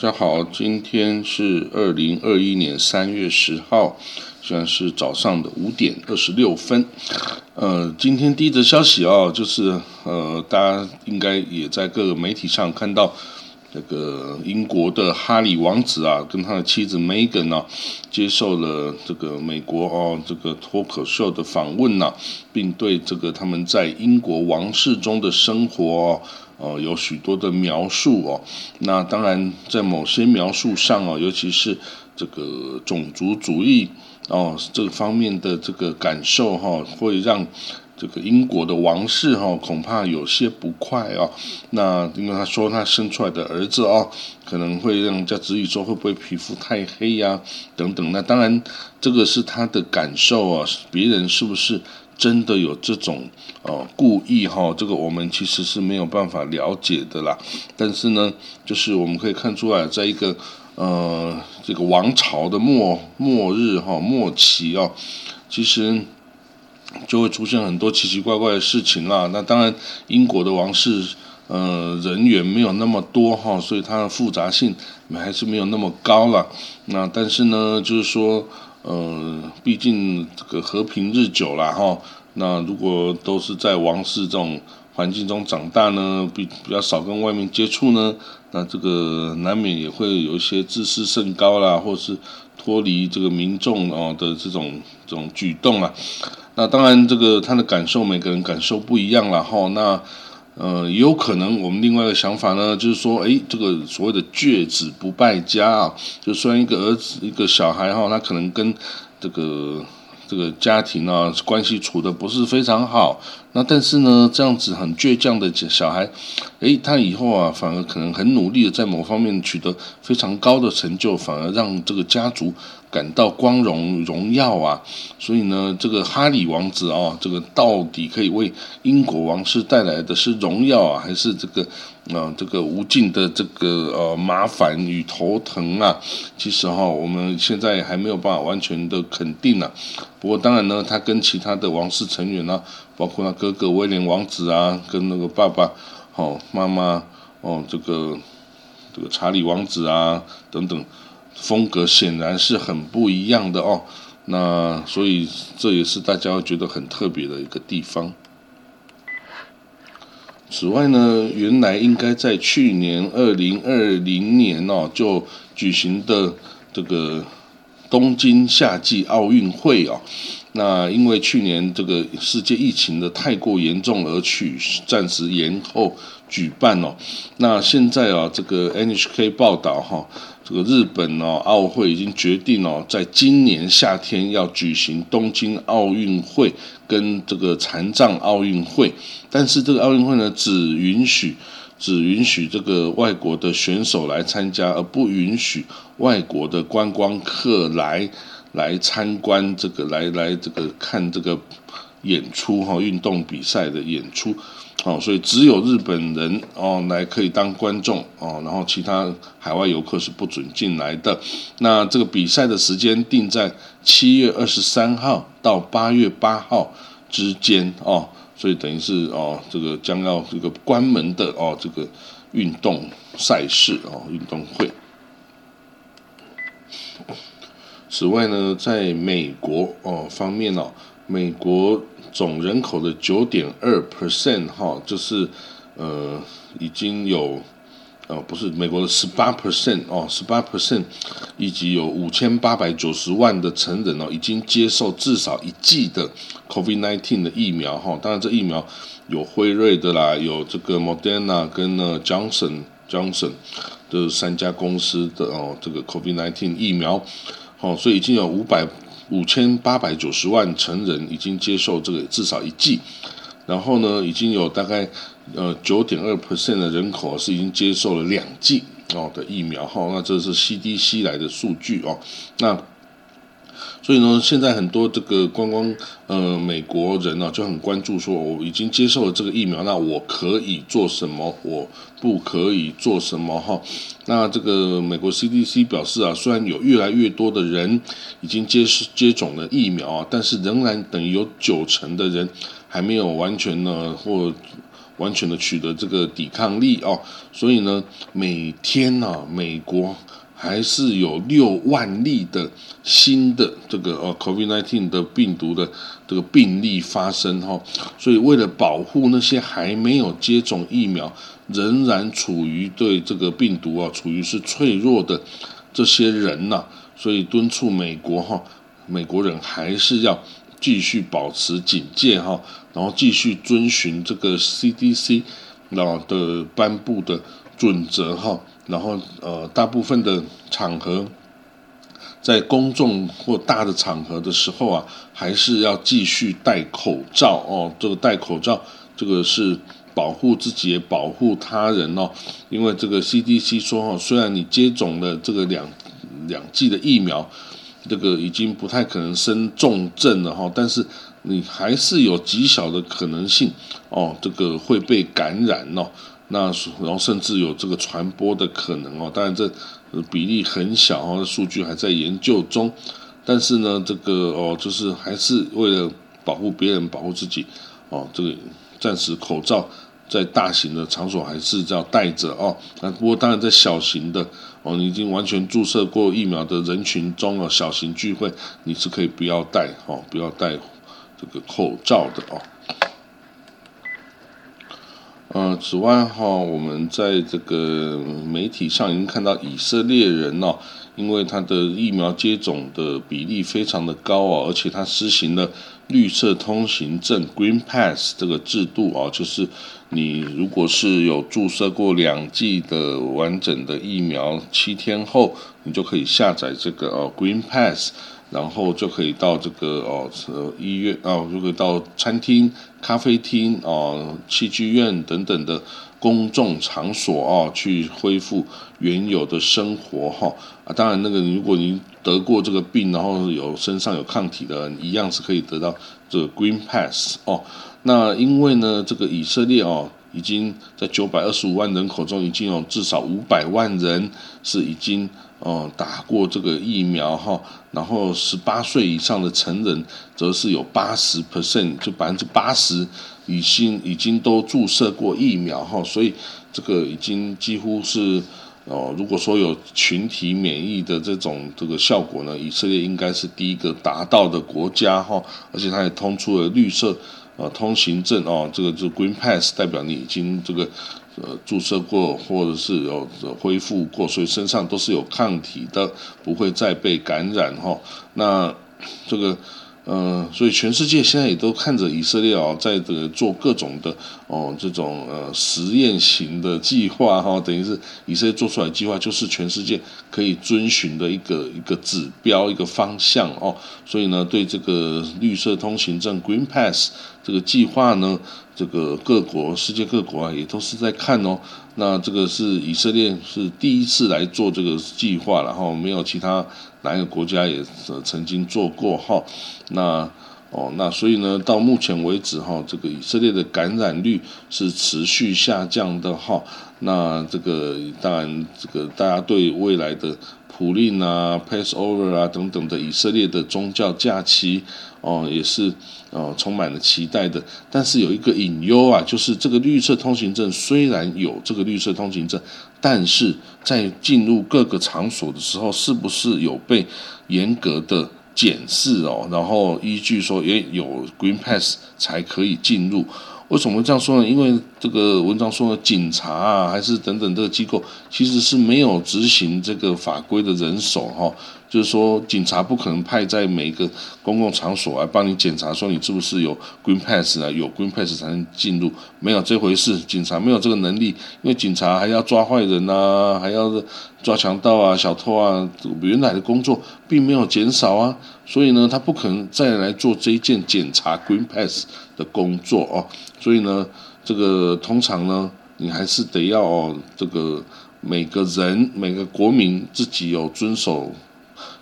大家好，今天是二零二一年三月十号，现在是早上的五点二十六分。呃，今天第一则消息啊，就是呃，大家应该也在各个媒体上看到，这个英国的哈里王子啊，跟他的妻子 Megan 啊，接受了这个美国哦这个脱口秀的访问呐，并对这个他们在英国王室中的生活。哦有许多的描述哦，那当然在某些描述上哦，尤其是这个种族主义哦这个方面的这个感受哈，会让这个英国的王室哈恐怕有些不快哦。那因为他说他生出来的儿子哦，可能会让人家质疑说会不会皮肤太黑呀等等。那当然这个是他的感受啊，别人是不是？真的有这种哦故意哈，这个我们其实是没有办法了解的啦。但是呢，就是我们可以看出来，在一个呃这个王朝的末末日哈末期啊，其实就会出现很多奇奇怪怪的事情啦。那当然，英国的王室呃人员没有那么多哈，所以它的复杂性还是没有那么高了。那但是呢，就是说。呃，毕竟这个和平日久了哈，那如果都是在王室这种环境中长大呢，比比较少跟外面接触呢，那这个难免也会有一些自视甚高啦，或是脱离这个民众哦的这种这种举动啊。那当然，这个他的感受每个人感受不一样了哈。那呃，有可能我们另外一个想法呢，就是说，哎，这个所谓的倔子不败家啊，就虽然一个儿子一个小孩哈，他可能跟这个这个家庭啊关系处的不是非常好，那但是呢，这样子很倔强的小孩，哎，他以后啊反而可能很努力的在某方面取得非常高的成就，反而让这个家族。感到光荣荣耀啊，所以呢，这个哈里王子啊，这个到底可以为英国王室带来的是荣耀啊，还是这个啊这个无尽的这个呃麻烦与头疼啊？其实哈，我们现在还没有办法完全的肯定呢。不过当然呢，他跟其他的王室成员呢，包括他哥哥威廉王子啊，跟那个爸爸哦妈妈哦这个这个查理王子啊等等。风格显然是很不一样的哦，那所以这也是大家会觉得很特别的一个地方。此外呢，原来应该在去年二零二零年哦就举行的这个东京夏季奥运会哦，那因为去年这个世界疫情的太过严重而取暂时延后举办哦，那现在啊这个 NHK 报道哈。这个日本哦，奥会已经决定哦，在今年夏天要举行东京奥运会跟这个残障奥运会，但是这个奥运会呢，只允许只允许这个外国的选手来参加，而不允许外国的观光客来来参观这个来来这个看这个演出哈，运动比赛的演出。哦，所以只有日本人哦来可以当观众哦，然后其他海外游客是不准进来的。那这个比赛的时间定在七月二十三号到八月八号之间哦，所以等于是哦这个将要这个关门的哦这个运动赛事哦运动会。此外呢，在美国哦方面哦，美国。总人口的九点二 percent 哈，就是呃已经有呃不是美国的十八 percent 哦，十八 percent，以及有五千八百九十万的成人哦，已经接受至少一剂的 COVID nineteen 的疫苗哈。当然，这疫苗有辉瑞的啦，有这个 Moderna 跟呢 Johnson Johnson 的三家公司的哦，这个 COVID nineteen 疫苗，哦，所以已经有五百。五千八百九十万成人已经接受这个至少一剂，然后呢，已经有大概呃九点二 percent 的人口是已经接受了两剂哦的疫苗哈，那这是 CDC 来的数据哦，那。所以呢，现在很多这个观光呃美国人呢就很关注，说我已经接受了这个疫苗，那我可以做什么？我不可以做什么？哈，那这个美国 CDC 表示啊，虽然有越来越多的人已经接接种了疫苗啊，但是仍然等于有九成的人还没有完全呢或完全的取得这个抵抗力哦。所以呢，每天呢，美国还是有六万例的新的这个呃 COVID-19 的病毒的这个病例发生哈。所以为了保护那些还没有接种疫苗，仍然处于对这个病毒啊处于是脆弱的这些人呐，所以敦促美国哈，美国人还是要继续保持警戒哈，然后继续遵循这个 CDC 啊的颁布的准则哈，然后呃大部分的场合在公众或大的场合的时候啊，还是要继续戴口罩哦，这个戴口罩这个是。保护自己也保护他人哦，因为这个 CDC 说哦，虽然你接种了这个两两剂的疫苗，这个已经不太可能生重症了哈，但是你还是有极小的可能性哦，这个会被感染哦，那然后甚至有这个传播的可能哦，当然这比例很小哦，数据还在研究中，但是呢，这个哦，就是还是为了保护别人，保护自己哦，这个。暂时口罩在大型的场所还是要戴着哦。那不过当然在小型的哦，你已经完全注射过疫苗的人群中哦，小型聚会你是可以不要戴哦，不要戴这个口罩的哦。呃，此外哈，我们在这个媒体上已经看到以色列人哦，因为他的疫苗接种的比例非常的高哦，而且他施行了。绿色通行证 （Green Pass） 这个制度啊，就是你如果是有注射过两剂的完整的疫苗，七天后你就可以下载这个哦 Green Pass，然后就可以到这个哦呃医院啊，就可以到餐厅、咖啡厅哦、戏剧院等等的。公众场所啊，去恢复原有的生活哈啊，当然那个如果您得过这个病，然后有身上有抗体的，一样是可以得到这个 Green Pass 哦。那因为呢，这个以色列哦，已经在九百二十五万人口中，已经有至少五百万人是已经哦打过这个疫苗哈，然后十八岁以上的成人则是有八十 percent，就百分之八十。已经已经都注射过疫苗哈，所以这个已经几乎是哦，如果说有群体免疫的这种这个效果呢，以色列应该是第一个达到的国家哈，而且它也通出了绿色呃通行证哦，这个就 Green Pass 代表你已经这个呃注射过或者是有恢复过，所以身上都是有抗体的，不会再被感染哈。那这个。呃，所以全世界现在也都看着以色列哦，在这个做各种的哦这种呃实验型的计划哈，等于是以色列做出来计划就是全世界可以遵循的一个一个指标一个方向哦。所以呢，对这个绿色通行证 Green Pass 这个计划呢，这个各国世界各国啊也都是在看哦。那这个是以色列是第一次来做这个计划，然后没有其他。哪一个国家也曾经做过哈？那哦，那所以呢，到目前为止哈，这个以色列的感染率是持续下降的哈。那这个当然，这个大家对未来的普令啊、Passover 啊等等的以色列的宗教假期哦，也是哦充满了期待的。但是有一个隐忧啊，就是这个绿色通行证虽然有这个绿色通行证，但是在进入各个场所的时候，是不是有被严格的检视哦？然后依据说也有 Green Pass 才可以进入。为什么这样说呢？因为这个文章说，警察啊，还是等等这个机构，其实是没有执行这个法规的人手哈。就是说，警察不可能派在每一个公共场所来帮你检查，说你是不是有 Green Pass 啊？有 Green Pass 才能进入，没有这回事。警察没有这个能力，因为警察还要抓坏人呐，还要抓强盗啊、小偷啊，原来的工作并没有减少啊，所以呢，他不可能再来做这一件检查 Green Pass 的工作哦。所以呢，这个通常呢，你还是得要哦这个每个人、每个国民自己有遵守。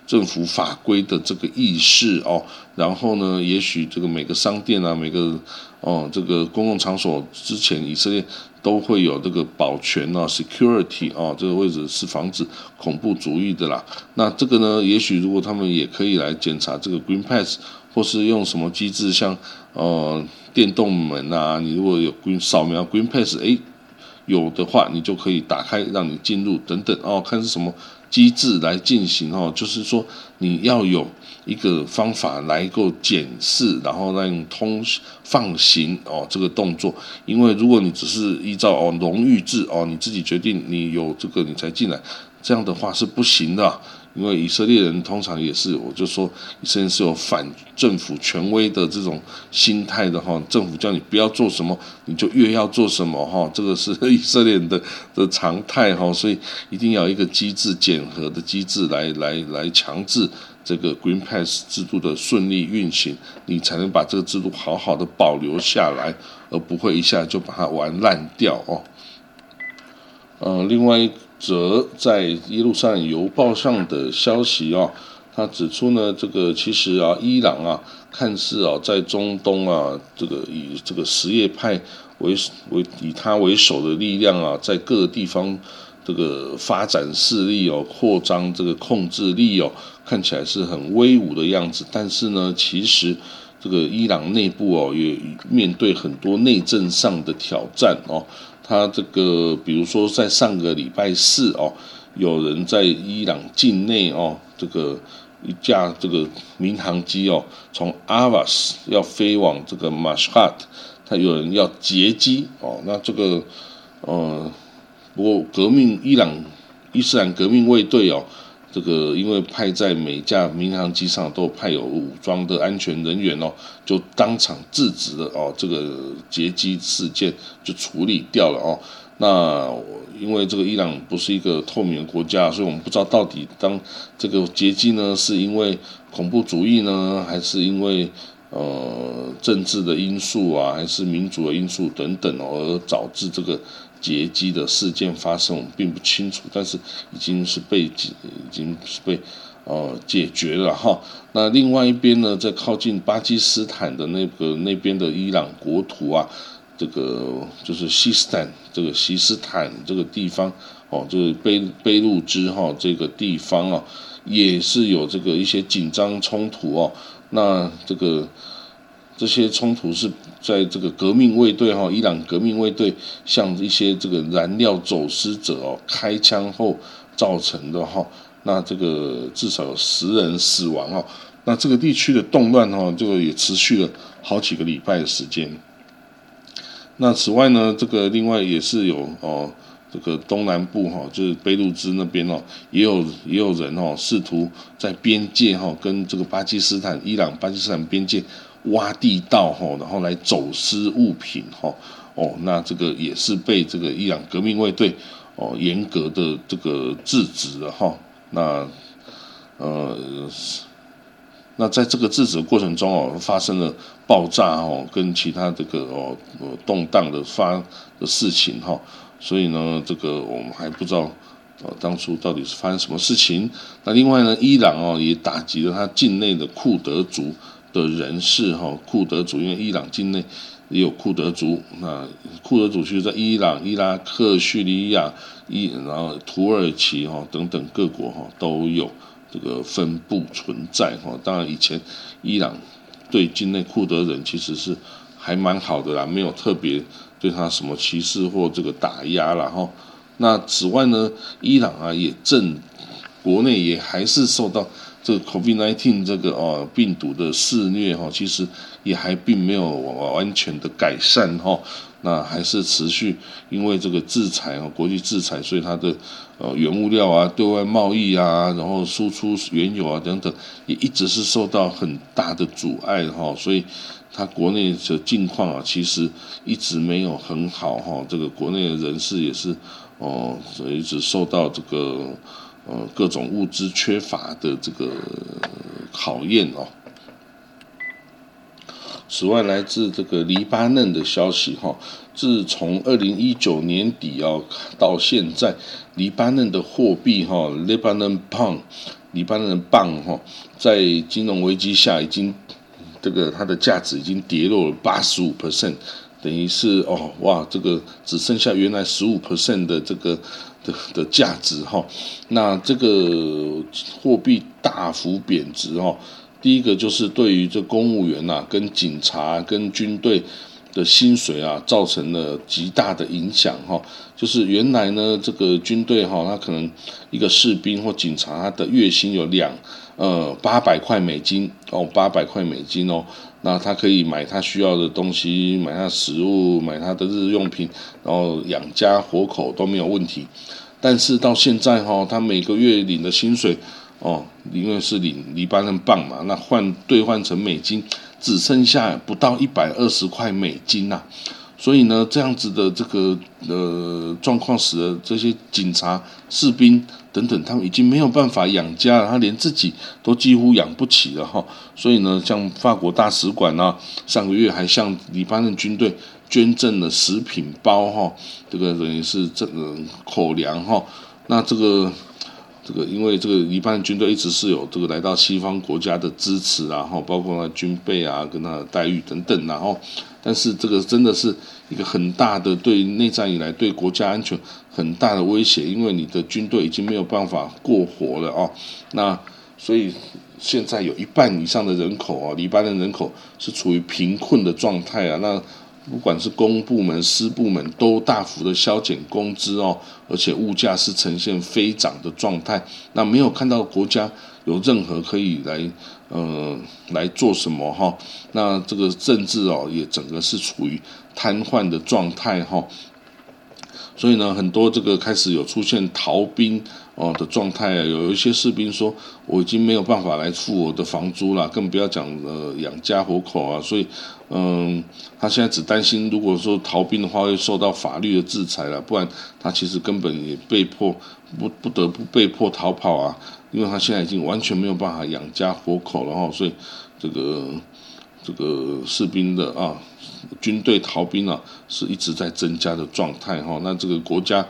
政府法规的这个意识哦，然后呢，也许这个每个商店啊，每个哦这个公共场所之前以色列都会有这个保全啊，security 啊，这个位置是防止恐怖主义的啦。那这个呢，也许如果他们也可以来检查这个 Green Pass，或是用什么机制，像呃电动门啊，你如果有 Green 扫描 Green Pass，哎，有的话你就可以打开让你进入等等哦，看是什么机制来进行哦，就是说你要有一个方法来够检视，然后让通放行哦这个动作，因为如果你只是依照哦荣誉制哦你自己决定你有这个你才进来，这样的话是不行的。因为以色列人通常也是，我就说以色列是有反政府权威的这种心态的哈，政府叫你不要做什么，你就越要做什么哈，这个是以色列人的的常态哈，所以一定要一个机制检核的机制来来来强制这个 Green Pass 制度的顺利运行，你才能把这个制度好好的保留下来，而不会一下就把它玩烂掉哦。呃，另外一。则在耶路撒冷邮报上的消息啊，他指出呢，这个其实啊，伊朗啊，看似啊，在中东啊，这个以这个什叶派为为以他为首的力量啊，在各个地方这个发展势力哦，扩张这个控制力哦，看起来是很威武的样子。但是呢，其实这个伊朗内部哦，也面对很多内政上的挑战哦。他这个，比如说在上个礼拜四哦，有人在伊朗境内哦，这个一架这个民航机哦，从阿瓦斯要飞往这个马什哈特，他有人要劫机哦，那这个呃，不过革命伊朗伊斯兰革命卫队哦。这个因为派在每架民航机上都派有武装的安全人员哦，就当场制止了哦，这个劫机事件就处理掉了哦。那因为这个伊朗不是一个透明的国家，所以我们不知道到底当这个劫机呢是因为恐怖主义呢，还是因为呃政治的因素啊，还是民主的因素等等哦，而导致这个。劫机的事件发生，我们并不清楚，但是已经是被解，已经是被呃解决了哈。那另外一边呢，在靠近巴基斯坦的那个那边的伊朗国土啊，这个就是西斯坦这个西斯坦这个地方哦，就是贝贝路支哈这个地方啊，也是有这个一些紧张冲突哦。那这个。这些冲突是在这个革命卫队哈，伊朗革命卫队向一些这个燃料走私者哦开枪后造成的哈。那这个至少有十人死亡哦。那这个地区的动乱哈，这个也持续了好几个礼拜的时间。那此外呢，这个另外也是有哦，这个东南部哈，就是贝鲁兹那边哦，也有也有人哦，试图在边界哈跟这个巴基斯坦、伊朗、巴基斯坦边界。挖地道哈，然后来走私物品哈，哦，那这个也是被这个伊朗革命卫队哦严格的这个制止了哈。那呃，那在这个制止的过程中哦，发生了爆炸哦，跟其他这个哦动荡的发的事情哈。所以呢，这个我们还不知道哦，当初到底是发生什么事情。那另外呢，伊朗哦也打击了他境内的库德族。的人士哈，库德族，因为伊朗境内也有库德族，那库德族其实在伊朗、伊拉克、叙利亚、伊然后土耳其哈等等各国哈都有这个分布存在哈。当然以前伊朗对境内库德人其实是还蛮好的啦，没有特别对他什么歧视或这个打压了哈。那此外呢，伊朗啊也正国内也还是受到。这个 COVID-19 这个哦病毒的肆虐哈，其实也还并没有完全的改善哈，那还是持续因为这个制裁哦，国际制裁，所以它的呃原物料啊、对外贸易啊，然后输出原油啊等等，也一直是受到很大的阻碍哈，所以它国内的境况啊，其实一直没有很好哈，这个国内的人士也是哦，一直受到这个。呃，各种物资缺乏的这个考验哦。此外，来自这个黎巴嫩的消息哈，自从二零一九年底哦到现在，黎巴嫩的货币哈，Lebanon Pound，黎巴嫩镑哈，在金融危机下已经这个它的价值已经跌落了八十五 percent，等于是哦哇，这个只剩下原来十五 percent 的这个。的的价值哈，那这个货币大幅贬值哦，第一个就是对于这公务员呐、跟警察、跟军队的薪水啊，造成了极大的影响哈。就是原来呢，这个军队哈，他可能一个士兵或警察，他的月薪有两呃八百块美金哦，八百块美金哦。那他可以买他需要的东西，买他食物，买他的日用品，然后养家活口都没有问题。但是到现在哈，他每个月领的薪水哦，因为是领黎巴嫩镑嘛，那换兑换成美金，只剩下不到一百二十块美金呐。所以呢，这样子的这个呃状况，使得这些警察、士兵等等，他们已经没有办法养家了，他连自己都几乎养不起了哈。所以呢，像法国大使馆呢，上个月还向黎巴嫩军队捐赠了食品包哈，这个等于是这个口粮哈。那这个。这个因为这个黎巴嫩军队一直是有这个来到西方国家的支持，然后包括他军备啊，跟他的待遇等等，然后，但是这个真的是一个很大的对内战以来对国家安全很大的威胁，因为你的军队已经没有办法过活了哦，那所以现在有一半以上的人口啊，黎巴嫩人口是处于贫困的状态啊，那。不管是公部门、私部门，都大幅的削减工资哦，而且物价是呈现飞涨的状态。那没有看到国家有任何可以来，呃，来做什么哈？那这个政治哦，也整个是处于瘫痪的状态哈。所以呢，很多这个开始有出现逃兵哦的状态啊，有一些士兵说，我已经没有办法来付我的房租了，更不要讲呃养家活口啊。所以，嗯，他现在只担心，如果说逃兵的话，会受到法律的制裁了，不然他其实根本也被迫不不得不被迫逃跑啊，因为他现在已经完全没有办法养家活口了哈。所以，这个这个士兵的啊。军队逃兵啊，是一直在增加的状态哈。那这个国家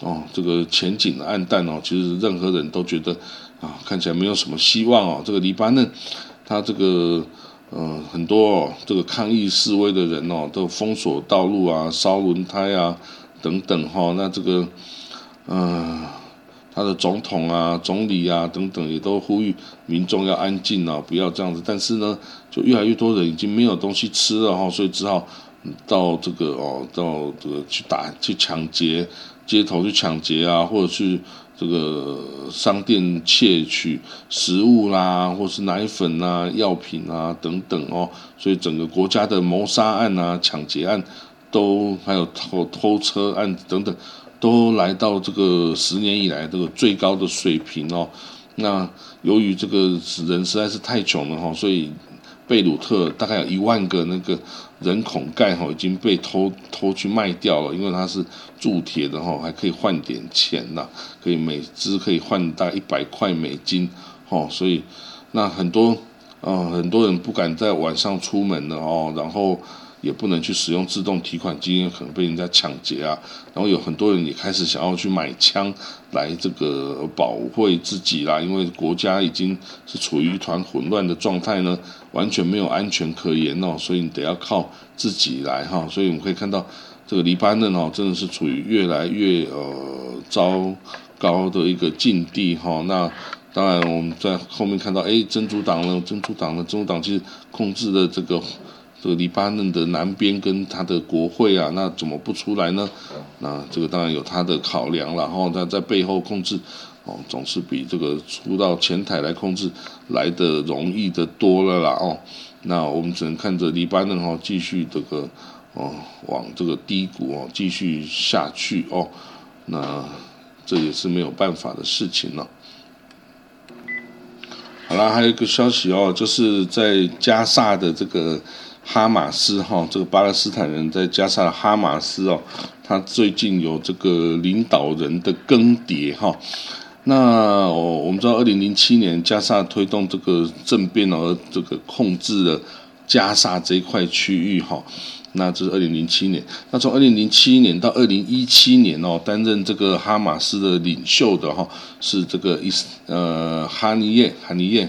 哦，这个前景暗淡哦，其实任何人都觉得啊，看起来没有什么希望哦。这个黎巴嫩，他这个嗯，很多哦，这个抗议示威的人哦，都封锁道路啊，烧轮胎啊等等哈。那这个嗯。他的总统啊、总理啊等等，也都呼吁民众要安静啊，不要这样子。但是呢，就越来越多人已经没有东西吃了哈，所以只好到这个哦，到这个去打、去抢劫，街头去抢劫啊，或者去这个商店窃取食物啦，或是奶粉啊、药品啊等等哦。所以整个国家的谋杀案啊、抢劫案都还有偷偷车案等等。都来到这个十年以来这个最高的水平哦。那由于这个人实在是太穷了哈，所以贝鲁特大概有一万个那个人孔盖哈已经被偷偷去卖掉了，因为它是铸铁的哈，还可以换点钱呐，可以每只可以换大概一百块美金哦。所以那很多呃很多人不敢在晚上出门了哦，然后。也不能去使用自动提款机，因为可能被人家抢劫啊。然后有很多人也开始想要去买枪来这个保卫自己啦，因为国家已经是处于一团混乱的状态呢，完全没有安全可言哦，所以你得要靠自己来哈。所以我们可以看到，这个黎巴嫩哦，真的是处于越来越呃糟糕的一个境地哈。那当然我们在后面看到，哎，真主党呢，真主党呢，真主党其实控制的这个。这个黎巴嫩的南边跟他的国会啊，那怎么不出来呢？那这个当然有他的考量，然后他在背后控制，哦，总是比这个出到前台来控制来的容易的多了啦哦。那我们只能看着黎巴嫩哦继续这个哦往这个低谷哦继续下去哦，那这也是没有办法的事情了。好啦，还有一个消息哦，就是在加萨的这个。哈马斯哈，这个巴勒斯坦人在加沙的哈马斯哦，他最近有这个领导人的更迭哈。那我们知道，二零零七年加沙推动这个政变而这个控制了加沙这一块区域哈。那这是二零零七年。那从二零零七年到二零一七年哦，担任这个哈马斯的领袖的哈是这个伊斯呃哈尼耶哈尼耶。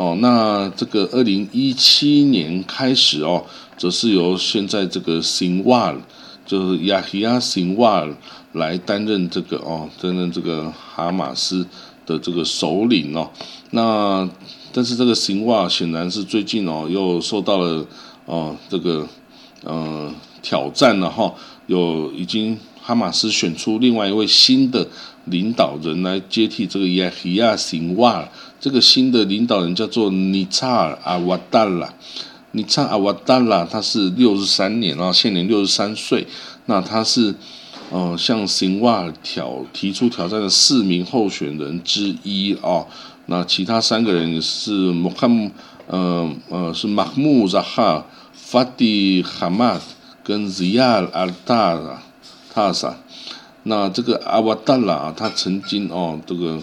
哦，那这个二零一七年开始哦，则是由现在这个辛瓦就是亚希亚辛瓦来担任这个哦，担任这个哈马斯的这个首领哦。那但是这个辛瓦显然是最近哦又受到了哦这个呃挑战了哈，有已经哈马斯选出另外一位新的领导人来接替这个亚希亚辛瓦。这个新的领导人叫做尼查尔阿瓦达拉。尼查阿瓦达拉他是六十三年啊，现年六十三岁。那他是，呃，向辛瓦挑提出挑战的四名候选人之一啊。那其他三个人是穆罕，呃呃，是马穆扎哈、法蒂哈马德跟 Zia 阿达拉塔萨。那这个阿瓦达拉他曾经哦，这个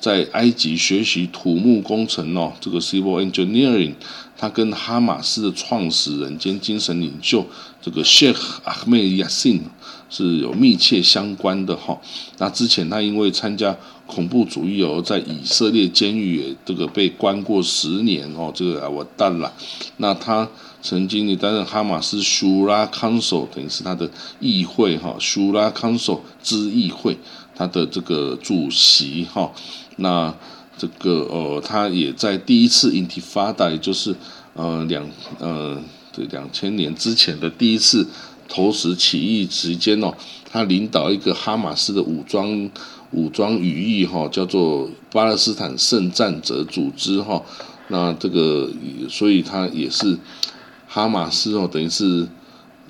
在埃及学习土木工程哦，这个 Civil Engineering。他跟哈马斯的创始人兼精神领袖这个 Sheikh Ahmed Yassin 是有密切相关的哈。那之前他因为参加恐怖主义而在以色列监狱也这个被关过十年哦。这个阿瓦达拉。那他曾经也担任哈马斯 Shura Council 等于是他的议会哈 Shura Council 之议会他的这个主席哈。那这个呃，他也在第一次 Intifada，也就是呃两呃对两千年之前的第一次投石起义期间哦，他领导一个哈马斯的武装武装羽翼哈，叫做巴勒斯坦圣战者组织哈。那这个所以他也是哈马斯哦，等于是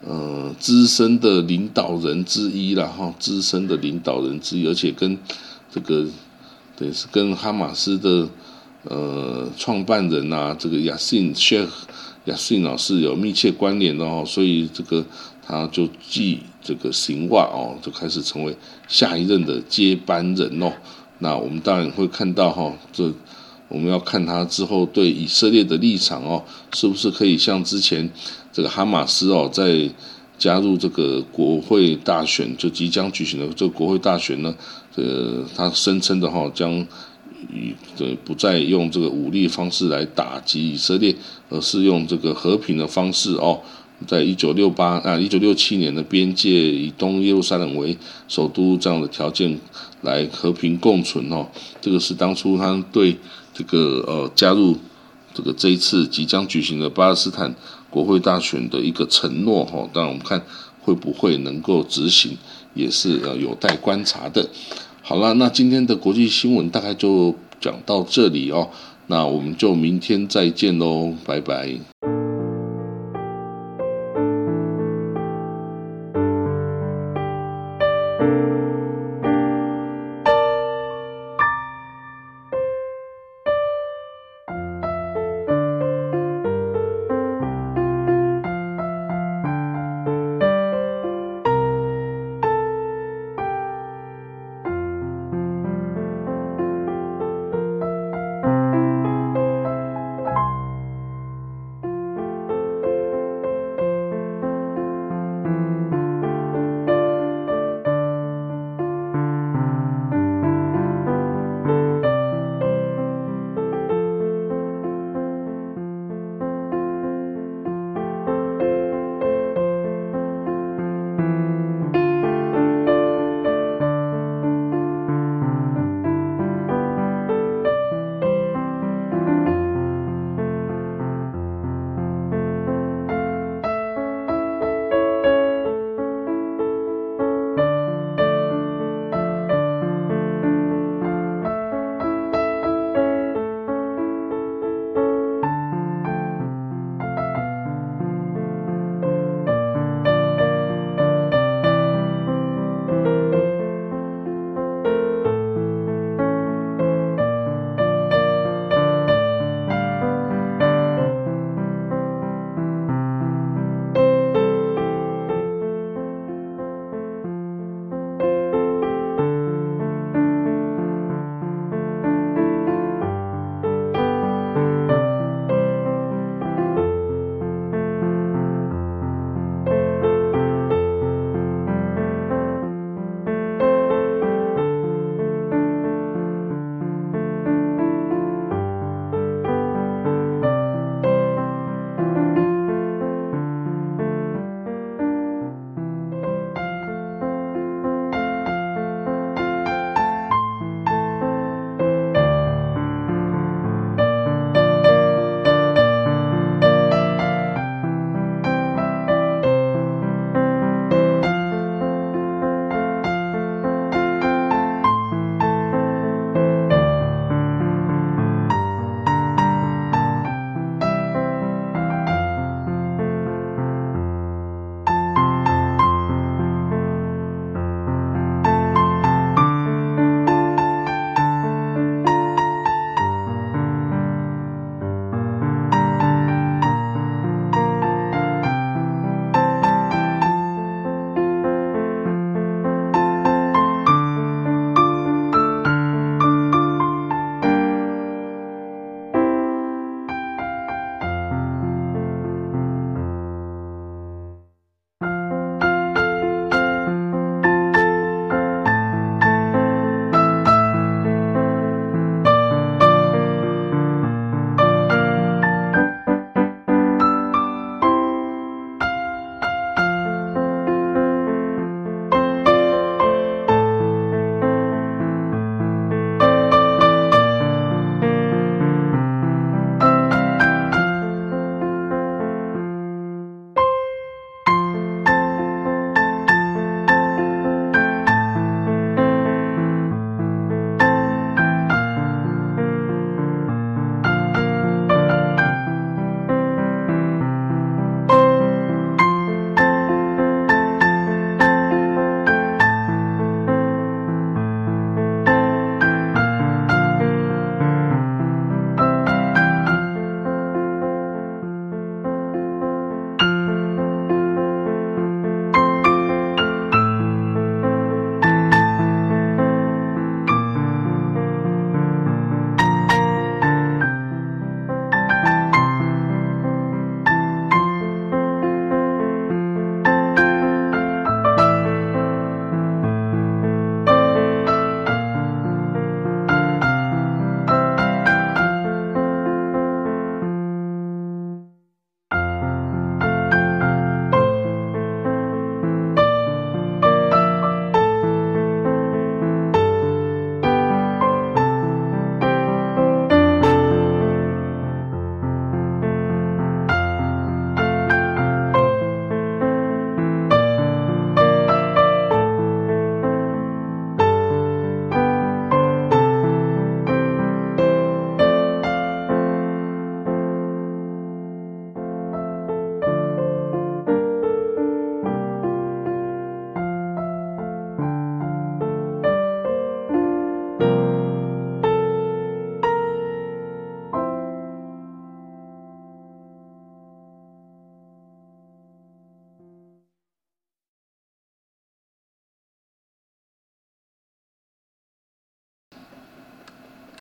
呃资深的领导人之一了哈，资深的领导人之一，而且跟这个。等于，是跟哈马斯的呃创办人呐，这个亚信谢亚信老师有密切关联的哦，所以这个他就继这个行话哦，就开始成为下一任的接班人哦。那我们当然会看到哈，这我们要看他之后对以色列的立场哦，是不是可以像之前这个哈马斯哦，在加入这个国会大选就即将举行的这个国会大选呢？呃，他声称的哈，将与对不再用这个武力方式来打击以色列，而是用这个和平的方式哦，在一九六八啊一九六七年的边界以东耶路撒冷为首都这样的条件来和平共存哦。这个是当初他对这个呃加入这个这一次即将举行的巴勒斯坦国会大选的一个承诺哈。当然，我们看会不会能够执行，也是呃有待观察的。好了，那今天的国际新闻大概就讲到这里哦，那我们就明天再见喽，拜拜。